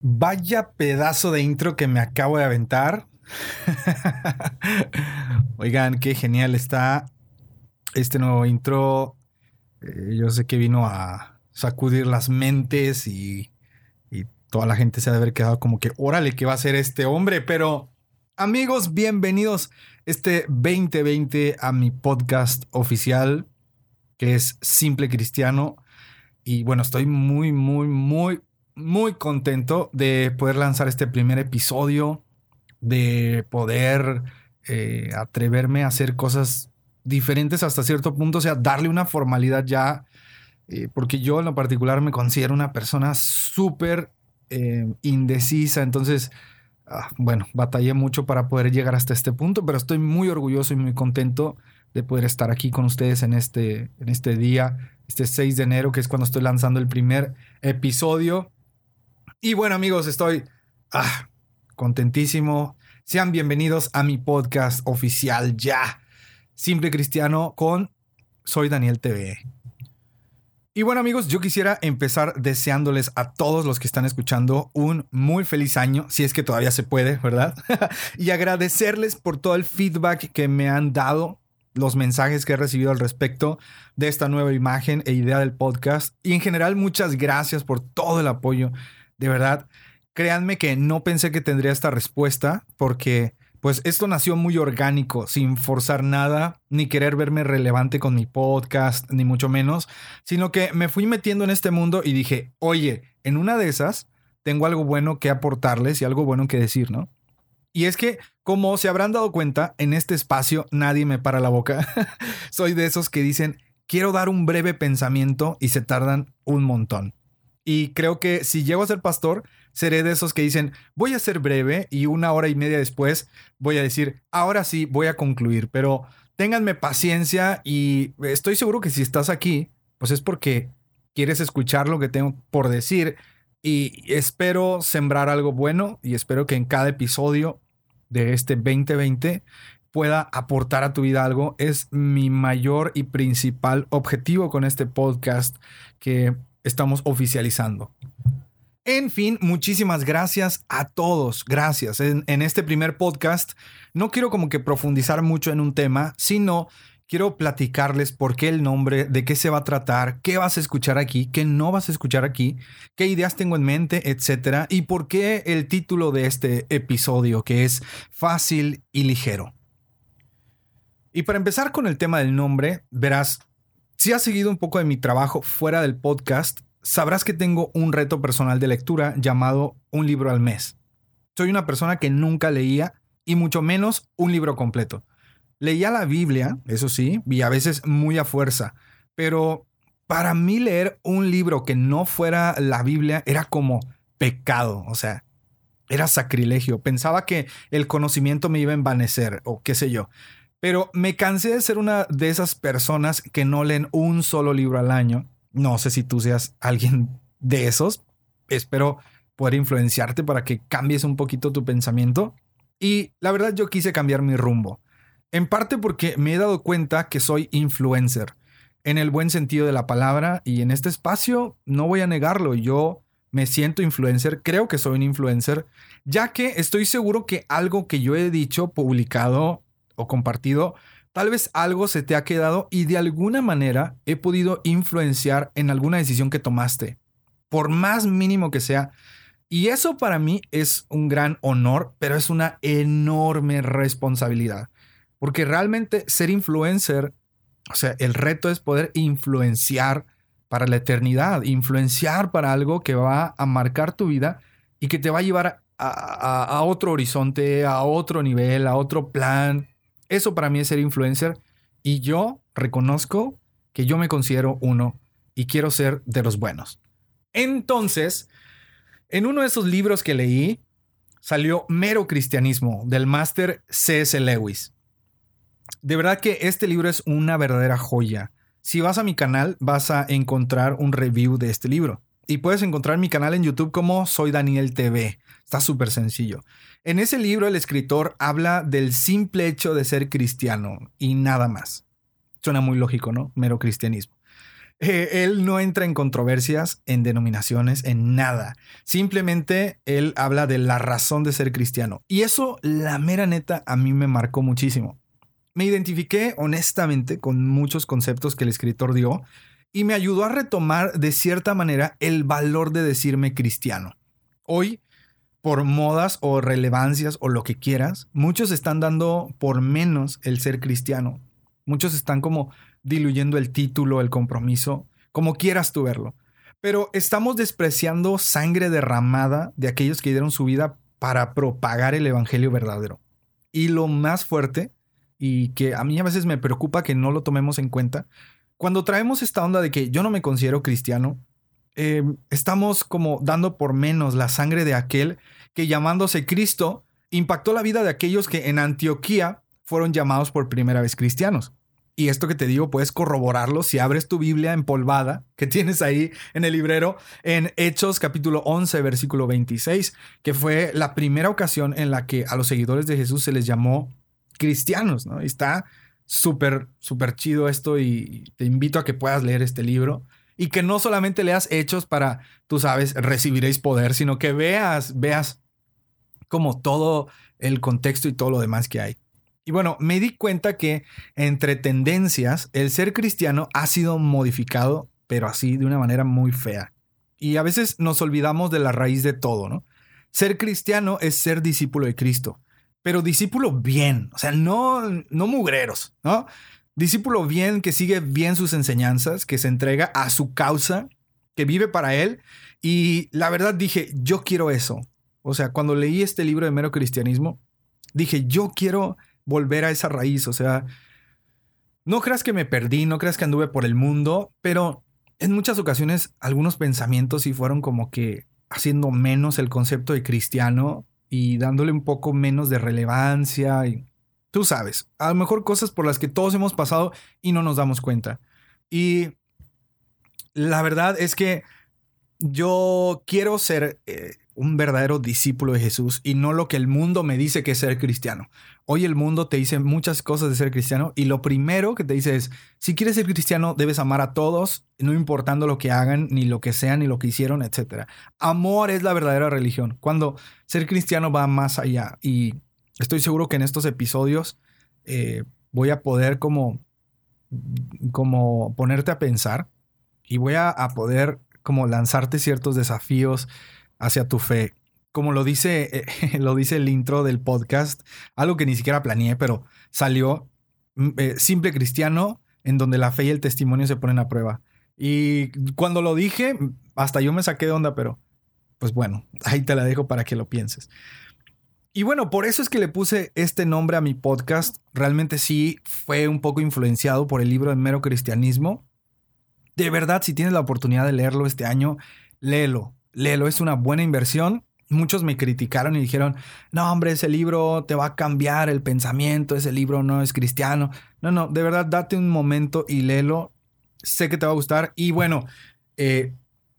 Vaya pedazo de intro que me acabo de aventar. Oigan, qué genial está este nuevo intro. Eh, yo sé que vino a sacudir las mentes y, y toda la gente se ha de haber quedado como que, órale, ¿qué va a hacer este hombre? Pero amigos, bienvenidos este 2020 a mi podcast oficial que es Simple Cristiano. Y bueno, estoy muy, muy, muy, muy contento de poder lanzar este primer episodio, de poder eh, atreverme a hacer cosas diferentes hasta cierto punto, o sea, darle una formalidad ya, eh, porque yo en lo particular me considero una persona súper eh, indecisa, entonces, ah, bueno, batallé mucho para poder llegar hasta este punto, pero estoy muy orgulloso y muy contento de poder estar aquí con ustedes en este, en este día, este 6 de enero, que es cuando estoy lanzando el primer episodio. Y bueno amigos, estoy ah, contentísimo. Sean bienvenidos a mi podcast oficial ya, Simple Cristiano con Soy Daniel TV. Y bueno amigos, yo quisiera empezar deseándoles a todos los que están escuchando un muy feliz año, si es que todavía se puede, ¿verdad? y agradecerles por todo el feedback que me han dado los mensajes que he recibido al respecto de esta nueva imagen e idea del podcast. Y en general, muchas gracias por todo el apoyo. De verdad, créanme que no pensé que tendría esta respuesta porque pues esto nació muy orgánico, sin forzar nada, ni querer verme relevante con mi podcast, ni mucho menos, sino que me fui metiendo en este mundo y dije, oye, en una de esas tengo algo bueno que aportarles y algo bueno que decir, ¿no? Y es que, como se habrán dado cuenta, en este espacio nadie me para la boca. Soy de esos que dicen, quiero dar un breve pensamiento y se tardan un montón. Y creo que si llego a ser pastor, seré de esos que dicen, voy a ser breve y una hora y media después voy a decir, ahora sí, voy a concluir, pero ténganme paciencia y estoy seguro que si estás aquí, pues es porque quieres escuchar lo que tengo por decir y espero sembrar algo bueno y espero que en cada episodio de este 2020 pueda aportar a tu vida algo. Es mi mayor y principal objetivo con este podcast que estamos oficializando. En fin, muchísimas gracias a todos. Gracias. En, este primer podcast no quiero como que profundizar mucho en un tema, sino quiero platicarles por qué el nombre, de qué se va a tratar, qué vas a escuchar aquí, qué no vas a escuchar aquí, qué ideas tengo en mente, etcétera, y por qué el título de este episodio, que es Fácil y Ligero. Y para empezar con el tema del nombre, verás, si has seguido un poco de mi trabajo fuera del podcast, sabrás que tengo un reto personal de lectura llamado un libro al mes. Soy una persona que nunca leía y mucho menos un libro completo. Leía la Biblia, eso sí, y a veces muy a fuerza, pero para mí leer un libro que no fuera la Biblia era como pecado, o sea, era sacrilegio. Pensaba que el conocimiento me iba a envanecer o qué sé yo. Pero me cansé de ser una de esas personas que no leen un solo libro al año. No sé si tú seas alguien de esos. Espero poder influenciarte para que cambies un poquito tu pensamiento. Y la verdad yo quise cambiar mi rumbo. En parte porque me he dado cuenta que soy influencer, en el buen sentido de la palabra, y en este espacio no voy a negarlo, yo me siento influencer, creo que soy un influencer, ya que estoy seguro que algo que yo he dicho, publicado o compartido, tal vez algo se te ha quedado y de alguna manera he podido influenciar en alguna decisión que tomaste, por más mínimo que sea. Y eso para mí es un gran honor, pero es una enorme responsabilidad. Porque realmente ser influencer, o sea, el reto es poder influenciar para la eternidad, influenciar para algo que va a marcar tu vida y que te va a llevar a, otro horizonte, a otro nivel, a otro plan. Eso para mí es ser influencer y yo reconozco que yo me considero uno y quiero ser de los buenos. Entonces, En uno de esos libros que leí salió Mero Cristianismo del máster C.S. Lewis. De verdad que este libro es una verdadera joya. Si vas a mi canal vas a encontrar un review de este libro. Y puedes encontrar mi canal en YouTube como Soy Daniel TV. Está súper sencillo. En ese libro el escritor habla del simple hecho de ser cristiano y nada más. Suena muy lógico, ¿no? Mero cristianismo. Eh, él no entra en controversias, en denominaciones, en nada. Simplemente él habla de la razón de ser cristiano. Y eso, la mera neta, a mí me marcó muchísimo. Me identifiqué honestamente con muchos conceptos que el escritor dio y me ayudó a retomar de cierta manera el valor de decirme cristiano. Hoy, por modas o relevancias o lo que quieras, muchos están dando por menos el ser cristiano. Muchos están como diluyendo el título, el compromiso, como quieras tú verlo. Pero estamos despreciando sangre derramada de aquellos que dieron su vida para propagar el evangelio verdadero. Y lo más fuerte, y que a mí a veces me preocupa que no lo tomemos en cuenta, cuando traemos esta onda de que yo no me considero cristiano, eh, estamos como dando por menos la sangre de aquel que llamándose Cristo impactó la vida de aquellos que en Antioquía fueron llamados por primera vez cristianos. Y esto que te digo, puedes corroborarlo si abres tu Biblia empolvada que tienes ahí en el librero en Hechos capítulo 11, versículo 26, que fue la primera ocasión en la que a los seguidores de Jesús se les llamó cristianos, ¿no? Está súper, súper chido esto y te invito a que puedas leer este libro y que no solamente leas Hechos para, tú sabes, recibiréis poder, sino que veas, veas como todo el contexto y todo lo demás que hay. Y bueno, me di cuenta que entre tendencias, el ser cristiano ha sido modificado, pero así de una manera muy fea. Y a veces nos olvidamos de la raíz de todo, ¿no? Ser cristiano es ser discípulo de Cristo, pero discípulo bien, o sea, no, no mugreros, ¿no? Discípulo bien que sigue bien sus enseñanzas, que se entrega a su causa, que vive para él. Y la verdad dije, yo quiero eso. O sea, cuando leí este libro de mero cristianismo, dije, yo quiero volver a esa raíz. O sea, no creas que me perdí, no creas que anduve por el mundo, pero en muchas ocasiones algunos pensamientos sí fueron como que haciendo menos el concepto de cristiano y dándole un poco menos de relevancia. Y, tú sabes, a lo mejor cosas por las que todos hemos pasado y no nos damos cuenta. Y la verdad es que yo quiero ser eh, un verdadero discípulo de Jesús y no lo que el mundo me dice que es ser cristiano. Hoy el mundo te dice muchas cosas de ser cristiano y lo primero que te dice es, si quieres ser cristiano debes amar a todos, no importando lo que hagan, ni lo que sean, ni lo que hicieron, etc. Amor es la verdadera religión, cuando ser cristiano va más allá y estoy seguro que en estos episodios eh, voy a poder como, como ponerte a pensar y voy a, a poder como lanzarte ciertos desafíos hacia tu fe. Como lo dice, lo dice el intro del podcast, algo que ni siquiera planeé, pero salió mm, eh, simple cristiano, en donde la fe y el testimonio se ponen a prueba. Y cuando lo dije, hasta yo me saqué de onda, pero pues bueno, ahí te la dejo para que lo pienses. Y bueno, por eso es que le puse este nombre a mi podcast. Realmente sí fue un poco influenciado por el libro de Mero Cristianismo. De verdad, si tienes la oportunidad de leerlo este año, léelo léelo, es una buena inversión. Muchos me criticaron y dijeron, no hombre, ese libro te va a cambiar el pensamiento, ese libro no es cristiano. No, no, de verdad, date un momento y léelo. Sé que te va a gustar. Y bueno, eh,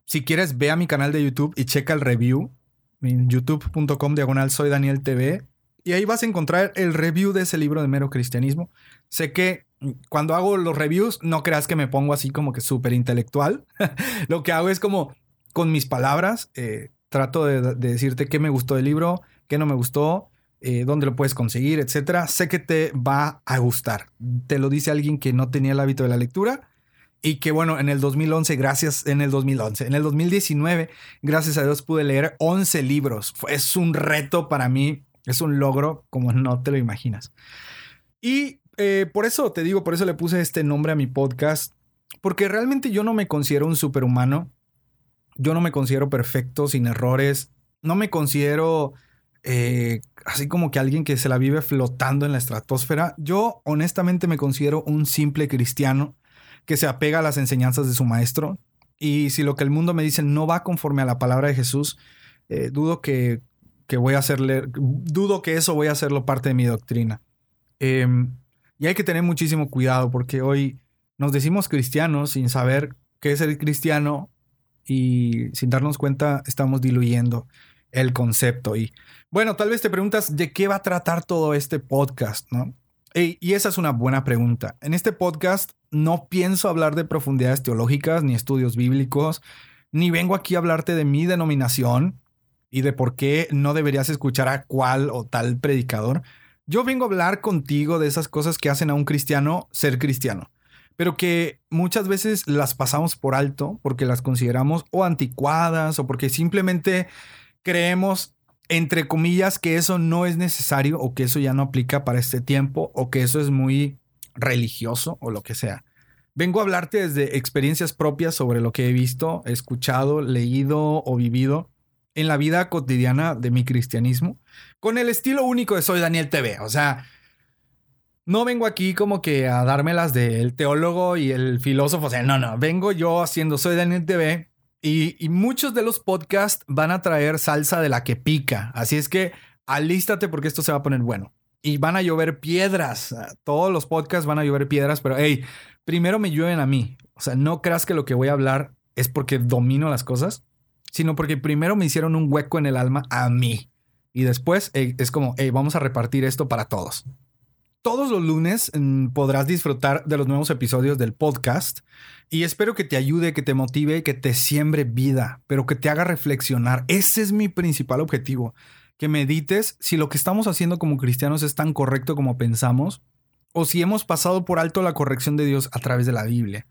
si quieres, ve a mi canal de YouTube y checa el review. Youtube.com diagonal soy Daniel TV. Y ahí vas a encontrar el review de ese libro de mero cristianismo. Sé que cuando hago los reviews, no creas que me pongo así como que súper intelectual. Lo que hago es como con mis palabras, eh, trato de, decirte qué me gustó del libro, qué no me gustó, eh, dónde lo puedes conseguir, etcétera. Sé que te va a gustar. Te lo dice alguien que no tenía el hábito de la lectura y que bueno, en el 2011, gracias, en el 2011, en el 2019, gracias a Dios pude leer 11 libros. Es un reto para mí, es un logro como no te lo imaginas. Y eh, por eso te digo, por eso le puse este nombre a mi podcast, porque realmente yo no me considero un superhumano yo no me considero perfecto, sin errores. No me considero eh, así como que alguien que se la vive flotando en la estratosfera. Yo honestamente me considero un simple cristiano que se apega a las enseñanzas de su maestro. Y si lo que el mundo me dice no va conforme a la palabra de Jesús, eh, dudo que, que, voy a hacerle, dudo que eso voy a hacerlo parte de mi doctrina. Em, y hay que tener muchísimo cuidado porque hoy nos decimos cristianos sin saber qué es el cristiano y sin darnos cuenta estamos diluyendo el concepto. Y bueno, tal vez te preguntas de qué va a tratar todo este podcast, ¿no? y esa es una buena pregunta. En este podcast no pienso hablar de profundidades teológicas ni estudios bíblicos, ni vengo aquí a hablarte de mi denominación y de por qué no deberías escuchar a cual o tal predicador. Yo vengo a hablar contigo de esas cosas que hacen a un cristiano ser cristiano, pero que muchas veces las pasamos por alto porque las consideramos o anticuadas o porque simplemente creemos entre comillas, que eso no es necesario o que eso ya no aplica para este tiempo o que eso es muy religioso o lo que sea. Vengo a hablarte desde experiencias propias sobre lo que he visto, escuchado, leído o vivido en la vida cotidiana de mi cristianismo, con el estilo único de Soy Daniel TV. O sea, no vengo aquí como que a dármelas del teólogo y el filósofo. O sea, no, no, vengo yo haciendo Soy Daniel TV y, muchos de los podcasts van a traer salsa de la que pica. Así es que alístate porque esto se va a poner bueno. Y van a llover piedras. Todos los podcasts van a llover piedras, pero hey, primero me llueven a mí. O sea, no creas que lo que voy a hablar es porque domino las cosas, sino porque primero me hicieron un hueco en el alma a mí. Y después es como, hey, vamos a repartir esto para todos. Todos los lunes mm, podrás disfrutar de los nuevos episodios del podcast y espero que te ayude, que te motive, que te siembre vida, pero que te haga reflexionar. Ese es mi principal objetivo, que medites si lo que estamos haciendo como cristianos es tan correcto como pensamos o si hemos pasado por alto la corrección de Dios a través de la Biblia.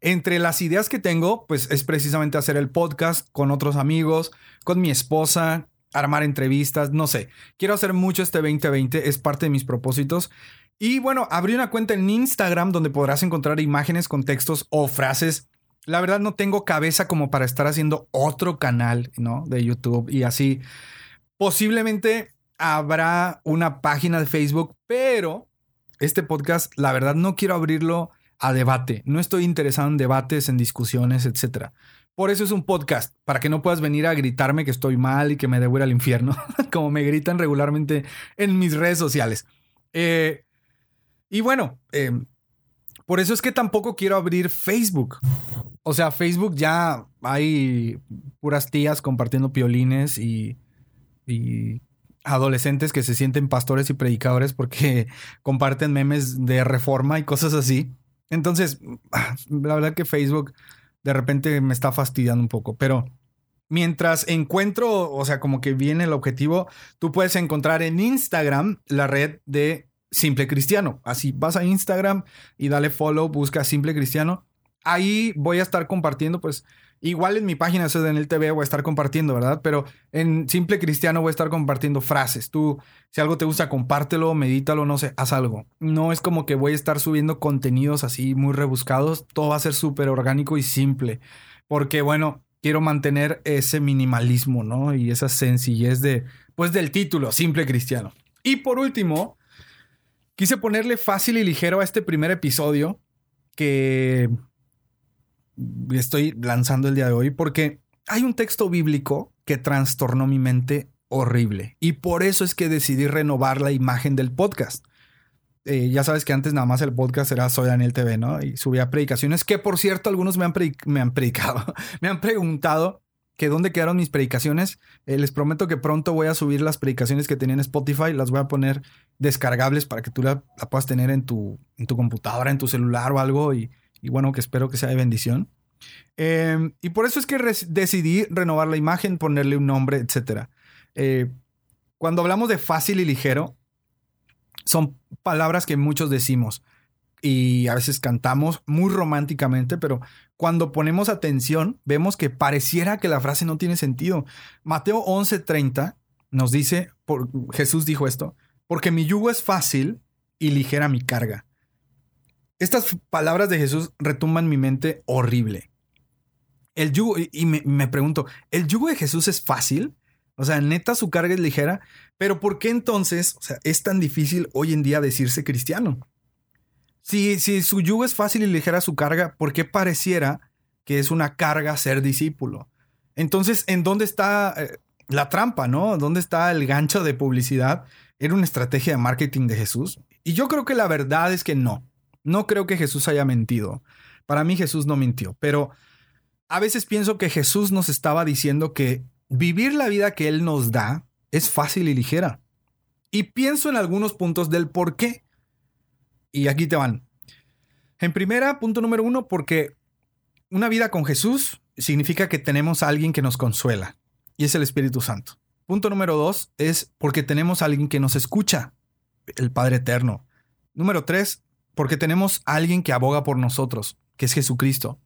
Entre las ideas que tengo, pues es precisamente hacer el podcast con otros amigos, con mi esposa, armar entrevistas, no sé. Quiero hacer mucho este 2020, es parte de mis propósitos. Y bueno, abrí una cuenta en Instagram donde podrás encontrar imágenes con textos o frases. La verdad no tengo cabeza como para estar haciendo otro canal, ¿no? De YouTube y así. Posiblemente habrá una página de Facebook, pero este podcast, la verdad no quiero abrirlo a debate. No estoy interesado en debates, en discusiones, etcétera. Por eso es un podcast, para que no puedas venir a gritarme que estoy mal y que me debo ir al infierno, como me gritan regularmente en mis redes sociales. Eh, y bueno, eh, por eso es que tampoco quiero abrir Facebook. O sea, Facebook ya hay puras tías compartiendo piolines y, y adolescentes que se sienten pastores y predicadores porque comparten memes de reforma y cosas así. Entonces, ah, la verdad que Facebook de repente me está fastidiando un poco, pero mientras encuentro, o sea, como que viene el objetivo, tú puedes encontrar en Instagram la red de Simple Cristiano. Así vas a Instagram y dale follow, busca Simple Cristiano. Ahí voy a estar compartiendo, pues, igual en mi página el TV voy a estar compartiendo, ¿verdad? Pero en Simple Cristiano voy a estar compartiendo frases. Tú, si algo te gusta, compártelo, medítalo, no sé, haz algo. No es como que voy a estar subiendo contenidos así muy rebuscados. Todo va a ser súper orgánico y simple. Porque, bueno, quiero mantener ese minimalismo, ¿no? Y esa sencillez de, pues, del título, Simple Cristiano. Y por último, Quise ponerle fácil y ligero a este primer episodio que estoy lanzando el día de hoy porque hay un texto bíblico que trastornó mi mente horrible y por eso es que decidí renovar la imagen del podcast. Eh, ya sabes que antes nada más el podcast era Soy Daniel TV, ¿no? Y subía predicaciones que por cierto algunos me han, me han predicado, me han preguntado que dónde quedaron mis predicaciones. Eh, les prometo que pronto voy a subir las predicaciones que tenía en Spotify, las voy a poner descargables para que tú la, puedas tener en tu, en tu computadora, en tu celular o algo y, bueno, que espero que sea de bendición. Em, y por eso es que decidí renovar la imagen, ponerle un nombre, etc. Eh, cuando hablamos de fácil y ligero, son palabras que muchos decimos y a veces cantamos muy románticamente, pero cuando ponemos atención, vemos que pareciera que la frase no tiene sentido. Mateo 11:30 nos dice, por, Jesús dijo esto, porque mi yugo es fácil y ligera mi carga. Estas palabras de Jesús retumban mi mente horrible. El yugo, y me, me pregunto, ¿el yugo de Jesús es fácil? O sea, neta su carga es ligera, pero ¿por qué entonces es tan difícil hoy en día decirse cristiano? Si, su yugo es fácil y ligera su carga, ¿por qué pareciera que es una carga ser discípulo? Entonces, ¿en dónde está, eh, la trampa, ¿no? ¿Dónde está el gancho de publicidad? ¿Era una estrategia de marketing de Jesús? Y yo creo que la verdad es que no. No creo que Jesús haya mentido. Para mí Jesús no mintió, pero a veces pienso que Jesús nos estaba diciendo que vivir la vida que Él nos da es fácil y ligera. Y pienso en algunos puntos del por qué. Y aquí te van. En primera, punto número uno, porque una vida con Jesús significa que tenemos a alguien que nos consuela, y es el Espíritu Santo. Punto número dos es porque tenemos a alguien que nos escucha, el Padre Eterno. Número tres, porque tenemos alguien que aboga por nosotros, que es Jesucristo.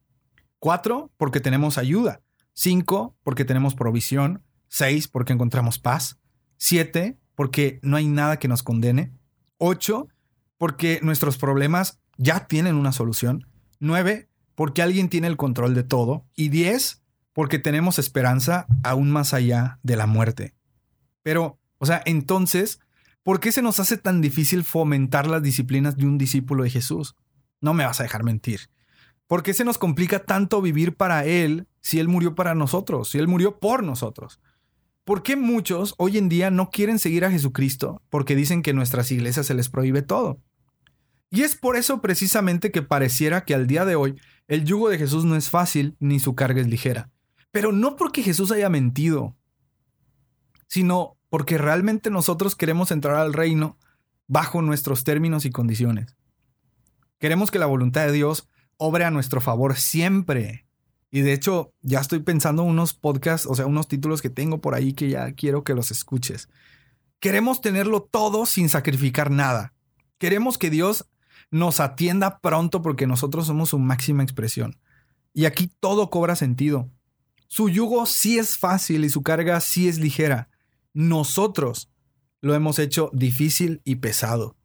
Cuatro, porque tenemos ayuda. Cinco, porque tenemos provisión. Seis, porque encontramos paz. Siete, porque no hay nada que nos condene. Ocho, porque nuestros problemas ya tienen una solución. Nueve, porque alguien tiene el control de todo. Y diez, porque tenemos esperanza aún más allá de la muerte. Pero, o sea, entonces, ¿por qué se nos hace tan difícil fomentar las disciplinas de un discípulo de Jesús? No me vas a dejar mentir. ¿Por qué se nos complica tanto vivir para Él si Él murió para nosotros, si Él murió por nosotros? ¿Por qué muchos hoy en día no quieren seguir a Jesucristo porque dicen que en nuestras iglesias se les prohíbe todo? Y es por eso precisamente que pareciera que al día de hoy el yugo de Jesús no es fácil ni su carga es ligera. Pero no porque Jesús haya mentido, sino porque realmente nosotros queremos entrar al reino bajo nuestros términos y condiciones. Queremos que la voluntad de Dios obre a nuestro favor siempre. Y de hecho, ya estoy pensando unos podcasts, o sea, unos títulos que tengo por ahí que ya quiero que los escuches. Queremos tenerlo todo sin sacrificar nada. Queremos que Dios nos atienda pronto porque nosotros somos su máxima expresión. Y aquí todo cobra sentido. Su yugo sí es fácil y su carga sí es ligera. Nosotros lo hemos hecho difícil y pesado.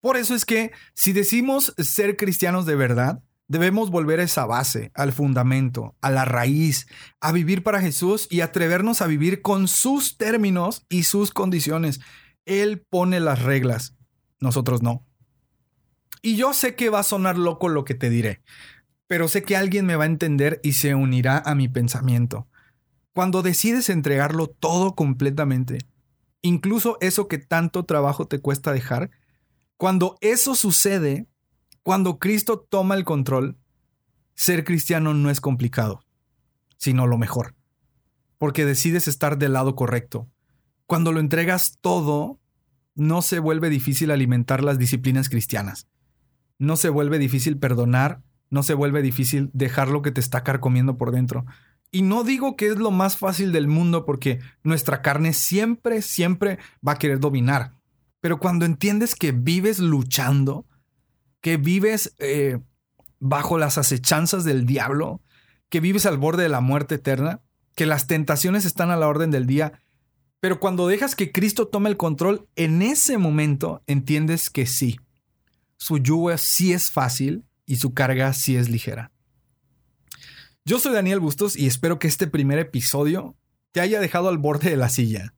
Por eso es que si decimos ser cristianos de verdad, debemos volver a esa base, al fundamento, a la raíz, a vivir para Jesús y atrevernos a vivir con sus términos y sus condiciones. Él pone las reglas, nosotros no. Y yo sé que va a sonar loco lo que te diré, pero sé que alguien me va a entender y se unirá a mi pensamiento. Cuando decides entregarlo todo completamente, incluso eso que tanto trabajo te cuesta dejar, cuando eso sucede, cuando Cristo toma el control, ser cristiano no es complicado, sino lo mejor, porque decides estar del lado correcto. Cuando lo entregas todo, no se vuelve difícil alimentar las disciplinas cristianas. No se vuelve difícil perdonar, no se vuelve difícil dejar lo que te está carcomiendo por dentro. Y no digo que es lo más fácil del mundo porque nuestra carne siempre, siempre va a querer dominar. Pero cuando entiendes que vives luchando, que vives eh, bajo las acechanzas del diablo, que vives al borde de la muerte eterna, que las tentaciones están a la orden del día, pero cuando dejas que Cristo tome el control, en ese momento entiendes que sí, su yugo sí es fácil y su carga sí es ligera. Yo soy Daniel Bustos y espero que este primer episodio te haya dejado al borde de la silla.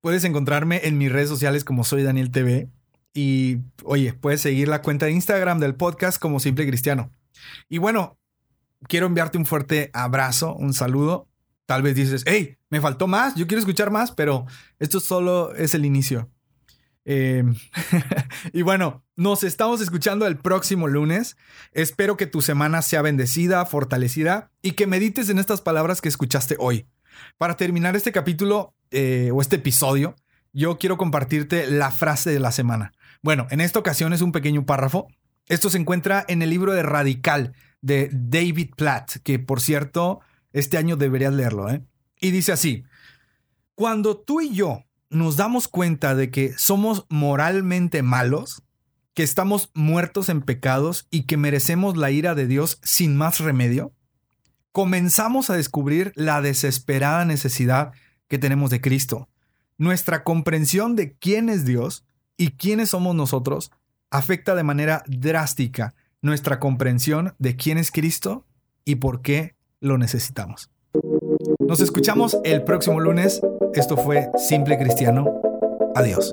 Puedes encontrarme en mis redes sociales como soy Daniel TV. Y oye, puedes seguir la cuenta de Instagram del podcast como Simple Cristiano. Y bueno, quiero enviarte un fuerte abrazo, un saludo. Tal vez dices, hey, me faltó más, yo quiero escuchar más, pero esto solo es el inicio. Em, y bueno, nos estamos escuchando el próximo lunes. Espero que tu semana sea bendecida, fortalecida y que medites en estas palabras que escuchaste hoy. Para terminar este capítulo eh, o este episodio, yo quiero compartirte la frase de la semana. Bueno, en esta ocasión es un pequeño párrafo. Esto se encuentra en el libro de Radical de David Platt, que por cierto, este año deberías leerlo. ¿eh? Y dice así, cuando tú y yo nos damos cuenta de que somos moralmente malos, que estamos muertos en pecados y que merecemos la ira de Dios sin más remedio, comenzamos a descubrir la desesperada necesidad que tenemos de Cristo. Nuestra comprensión de quién es Dios y quiénes somos nosotros afecta de manera drástica nuestra comprensión de quién es Cristo y por qué lo necesitamos. Nos escuchamos el próximo lunes. Esto fue Simple Cristiano. Adiós.